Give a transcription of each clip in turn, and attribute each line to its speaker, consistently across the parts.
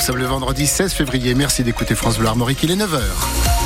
Speaker 1: Nous sommes le vendredi 16 février. Merci d'écouter France Bleu Armorique. Il est 9h.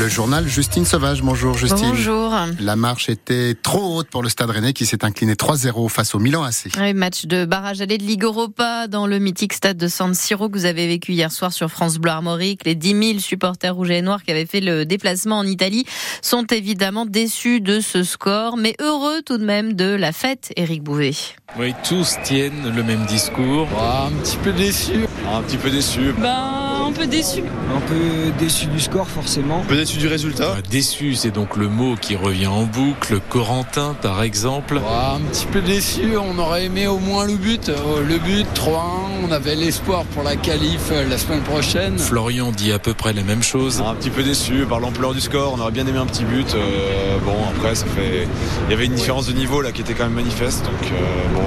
Speaker 1: Le journal Justine Sauvage. Bonjour Justine.
Speaker 2: Bonjour.
Speaker 1: La marche était trop haute pour le Stade Rennais qui s'est incliné 3-0 face au Milan AC.
Speaker 2: Oui, match de barrage aller de Ligue Europa dans le mythique stade de San Siro que vous avez vécu hier soir sur France Bleu Armorique. Les 10 000 supporters rouges et noirs qui avaient fait le déplacement en Italie sont évidemment déçus de ce score, mais heureux tout de même de la fête, Éric Bouvet.
Speaker 3: Oui, tous tiennent le même discours.
Speaker 4: Ah, un petit peu déçu.
Speaker 5: Un petit peu déçu.
Speaker 6: Ben, un peu déçu.
Speaker 4: Un peu déçu du score, forcément.
Speaker 5: Un peu déçu du résultat.
Speaker 3: déçu, c'est donc le mot qui revient en boucle. Corentin, par exemple.
Speaker 4: Un petit peu déçu. On aurait aimé au moins le but. Euh, le but, 3-1. On avait l'espoir pour la qualif euh, la semaine prochaine.
Speaker 3: Florian dit à peu près la même chose.
Speaker 5: Un petit peu déçu par l'ampleur du score. On aurait bien aimé un petit but. Euh, bon, après, ça fait. Il y avait une différence de niveau là qui était quand même manifeste. Donc, bon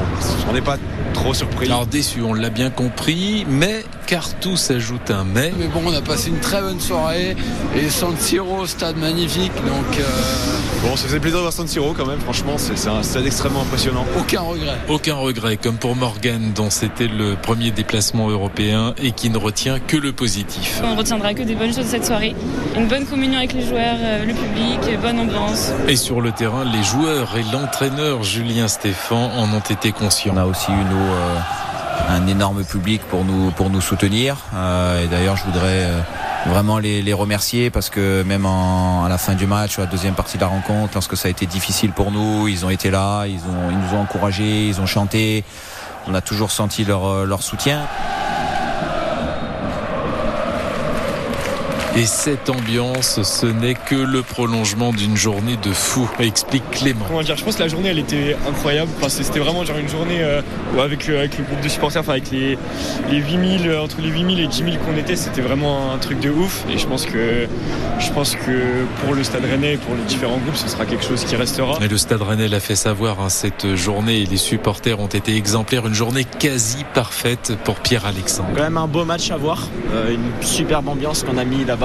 Speaker 5: on n'est pas trop surpris.
Speaker 3: Alors déçu, on l'a bien compris, mais car tout s'ajoute un mais.
Speaker 4: Mais bon, on a passé une très bonne soirée et San Siro, stade magnifique, donc. Euh,
Speaker 5: bon, ça faisait plaisir de voir San Siro quand même. Franchement, c'est un stade extrêmement impressionnant.
Speaker 4: Aucun regret.
Speaker 3: Aucun regret, comme pour Morgan, dont c'était le premier déplacement européen et qui ne retient que le positif.
Speaker 6: On retiendra que des bonnes choses de cette soirée. Une bonne communion avec les joueurs, euh, le public, bonne ambiance.
Speaker 3: Et sur le terrain, les joueurs et l'entraîneur Julien Stéphan en ont été conscients.
Speaker 7: On a aussi eu nous euh, un énorme public pour nous pour nous soutenir. Euh, et d'ailleurs, je voudrais euh, vraiment les, remercier parce que même à la fin du match, à la deuxième partie de la rencontre, lorsque ça a été difficile pour nous, ils ont été là, ils ont ils nous ont encouragés, ils ont chanté. On a toujours senti leur leur soutien.
Speaker 3: Et cette ambiance, ce n'est que le prolongement d'une journée de fou, explique Clément.
Speaker 8: Comment dire, je pense que la journée, elle était incroyable. c'était vraiment genre une journée euh, avec, le, avec le groupe de supporters, enfin avec les, les 8000, euh, entre les 8000 et 10 000 qu'on était, c'était vraiment un truc de ouf. Et je pense que, je pense que pour le Stade Rennais et pour les différents groupes, ce sera quelque chose qui restera.
Speaker 3: Et le Stade Rennais l'a fait savoir, hein, cette journée, et les supporters ont été exemplaires. Une journée quasi parfaite pour Pierre-Alexandre.
Speaker 9: Quand même un beau match à voir, euh, une superbe ambiance qu'on a mis là-bas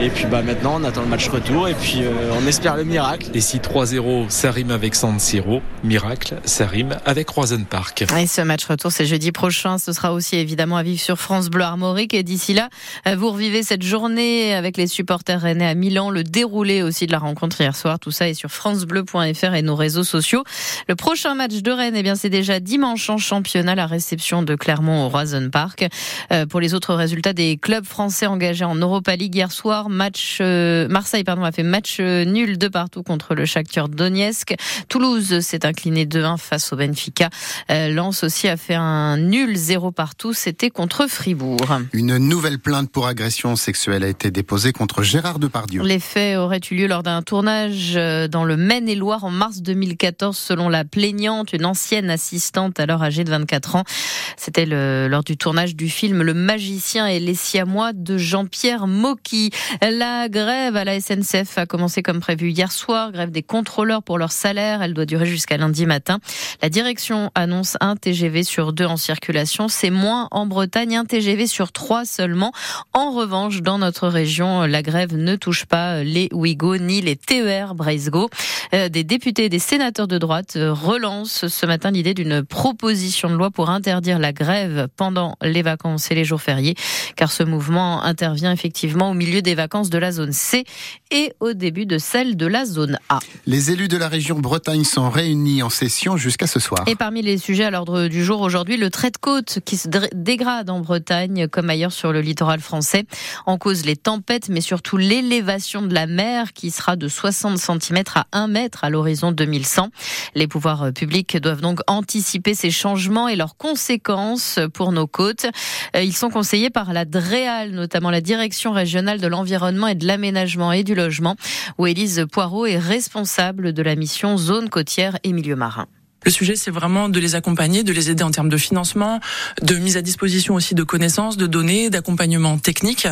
Speaker 9: et puis bah maintenant on attend le match retour et puis euh, on espère le miracle.
Speaker 3: Et si 3-0 ça rime avec San Siro, miracle ça rime avec Roisen Park.
Speaker 2: Et ce match retour c'est jeudi prochain, ce sera aussi évidemment à vivre sur France Bleu Armorique et d'ici là euh, vous revivez cette journée avec les supporters rennais à Milan, le déroulé aussi de la rencontre hier soir, tout ça est sur francebleu.fr et nos réseaux sociaux. Le prochain match de Rennes eh bien c'est déjà dimanche en championnat la réception de Clermont au Roisen Park. Euh, pour les autres résultats des clubs français engagés en Europa League hier soir. Match euh, Marseille pardon a fait match euh, nul de partout contre le Shakhtar Donetsk. Toulouse s'est incliné 2-1 face au Benfica. Euh, Lens aussi a fait un nul 0 partout. C'était contre Fribourg.
Speaker 1: Une nouvelle plainte pour agression sexuelle a été déposée contre Gérard Depardieu.
Speaker 2: Les faits auraient eu lieu lors d'un tournage dans le Maine-et-Loire en mars 2014 selon la plaignante, une ancienne assistante alors âgée de 24 ans. C'était lors du tournage du film Le magicien et les siamois de Jean-Pierre Moki. La grève à la SNCF a commencé comme prévu hier soir, grève des contrôleurs pour leur salaire. Elle doit durer jusqu'à lundi matin. La direction annonce un TGV sur deux en circulation. C'est moins en Bretagne, un TGV sur trois seulement. En revanche, dans notre région, la grève ne touche pas les Ouigo ni les TER Breisgo. Euh, des députés et des sénateurs de droite relancent ce matin l'idée d'une proposition de loi pour interdire la grève pendant les vacances et les jours fériés, car ce mouvement intervient effectivement au milieu des vacances de la zone C et au début de celle de la zone A.
Speaker 1: Les élus de la région Bretagne sont réunis en session jusqu'à ce soir.
Speaker 2: Et parmi les sujets à l'ordre du jour aujourd'hui, le trait de côte qui se dégrade en Bretagne comme ailleurs sur le littoral français. En cause les tempêtes, mais surtout l'élévation de la mer qui sera de 60 cm à 1 mètre à l'horizon 2100. Les pouvoirs publics doivent donc anticiper ces changements et leurs conséquences pour nos côtes. Euh, ils sont conseillés par la DREAL, notamment la Direction régionale de l'environnement et de l'aménagement et du logement, où Élise Poirot est responsable de la mission zone côtière et milieu marin.
Speaker 10: Le sujet, c'est vraiment de les accompagner, de les aider en termes de financement, de mise à disposition aussi de connaissances, de données, d'accompagnement technique.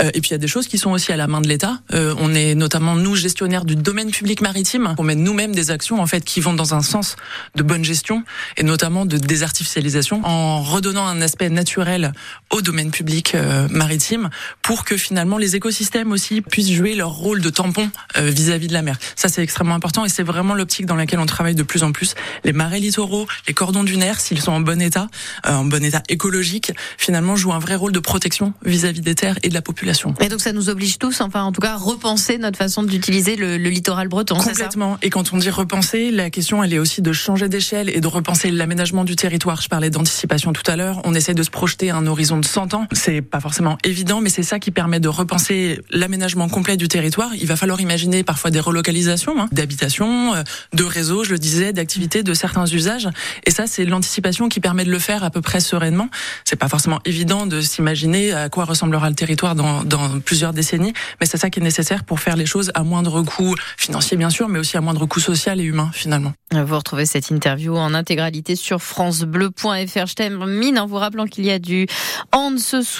Speaker 10: Euh, et puis il y a des choses qui sont aussi à la main de l'État. Euh, on est notamment nous gestionnaires du domaine public maritime. On mène nous-mêmes des actions en fait qui vont dans un sens de bonne gestion et notamment de désartificialisation, en redonnant un aspect naturel au domaine public euh, maritime pour que finalement les écosystèmes aussi puissent jouer leur rôle de tampon vis-à-vis -vis de la mer. Ça c'est extrêmement important et c'est vraiment l'optique dans laquelle on travaille de plus en plus. Les marais littoraux, les cordons dunaires, s'ils sont en bon état, euh, en bon état écologique, finalement jouent un vrai rôle de protection vis-à-vis des terres et de la population.
Speaker 2: Et donc ça nous oblige tous, enfin en tout cas, à repenser notre façon d'utiliser le, le, littoral breton.
Speaker 10: Complètement. Et quand on dit repenser, la question elle est aussi de changer d'échelle et de repenser l'aménagement du territoire. Je parlais d'anticipation tout à l'heure. On essaie de se projeter à un horizon de 100 ans. C'est pas forcément évident, mais c'est ça qui permet de repenser l'aménagement complet du territoire. Il va falloir imaginer parfois des relocalisations hein, d'habitation, euh, de réseaux, je le disais, d'activités, de certains usages. Et ça, c'est l'anticipation qui permet de le faire à peu près sereinement. C'est pas forcément évident de s'imaginer à quoi ressemblera le territoire dans, plusieurs décennies, mais c'est ça qui est nécessaire pour faire les choses à moindre coût financier bien sûr, mais aussi à moindre coût social et humain finalement.
Speaker 2: Vous retrouvez cette interview en intégralité sur francebleu.fr. Je en vous rappelant qu'il y a du hand ce